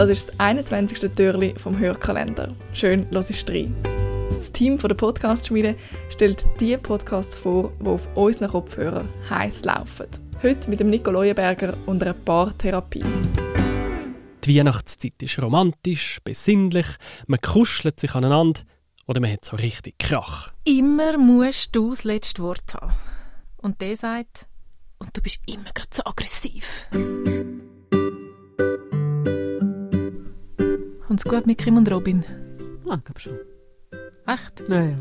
Das ist das 21. Türli vom Hörkalender. Schön, los ist rein. Das Team der Podcast-Schmiede stellt die Podcasts vor, die auf unseren Kopfhörern heiß laufen. Heute mit dem Nico Leuenberger und einer Paartherapie. Die Weihnachtszeit ist romantisch, besinnlich, man kuschelt sich aneinander oder man hat so richtig Krach. Immer musst du das letzte Wort haben. Und der sagt, und du bist immer gerade so aggressiv. Kommt's gut mit Kim und Robin? Ah, ich glaube schon. Echt? Naja,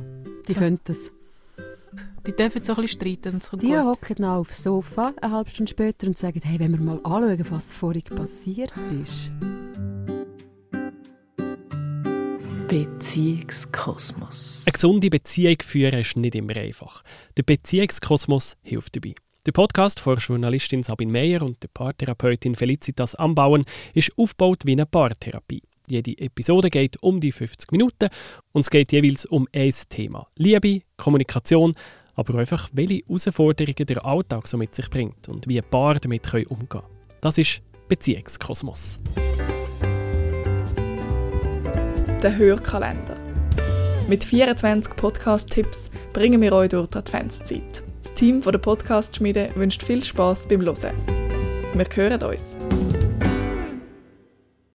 die So. können das. Die dürfen so ein bisschen streiten kommt Die gut. hocken dann aufs Sofa eine halbe Stunde später und sagen, hey, wenn wir mal anschauen, was vorhin passiert ist. Beziehungskosmos. Eine gesunde Beziehung führen ist nicht immer einfach. Der Beziehungskosmos hilft dabei. Der Podcast von Journalistin Sabine Meyer und der Paartherapeutin Felicitas Ambauen ist aufgebaut wie eine Paartherapie. Jede Episode geht um die 50 Minuten und es geht jeweils um ein Thema. Liebe, Kommunikation, aber auch einfach, welche Herausforderungen der Alltag so mit sich bringt und wie Paare damit können umgehen können. Das ist Beziehungskosmos. Der Hörkalender. Mit 24 Podcast-Tipps bringen wir euch durch die Adventszeit. Das Team der Podcast-Schmiede wünscht viel Spaß beim Hören. Wir hören uns.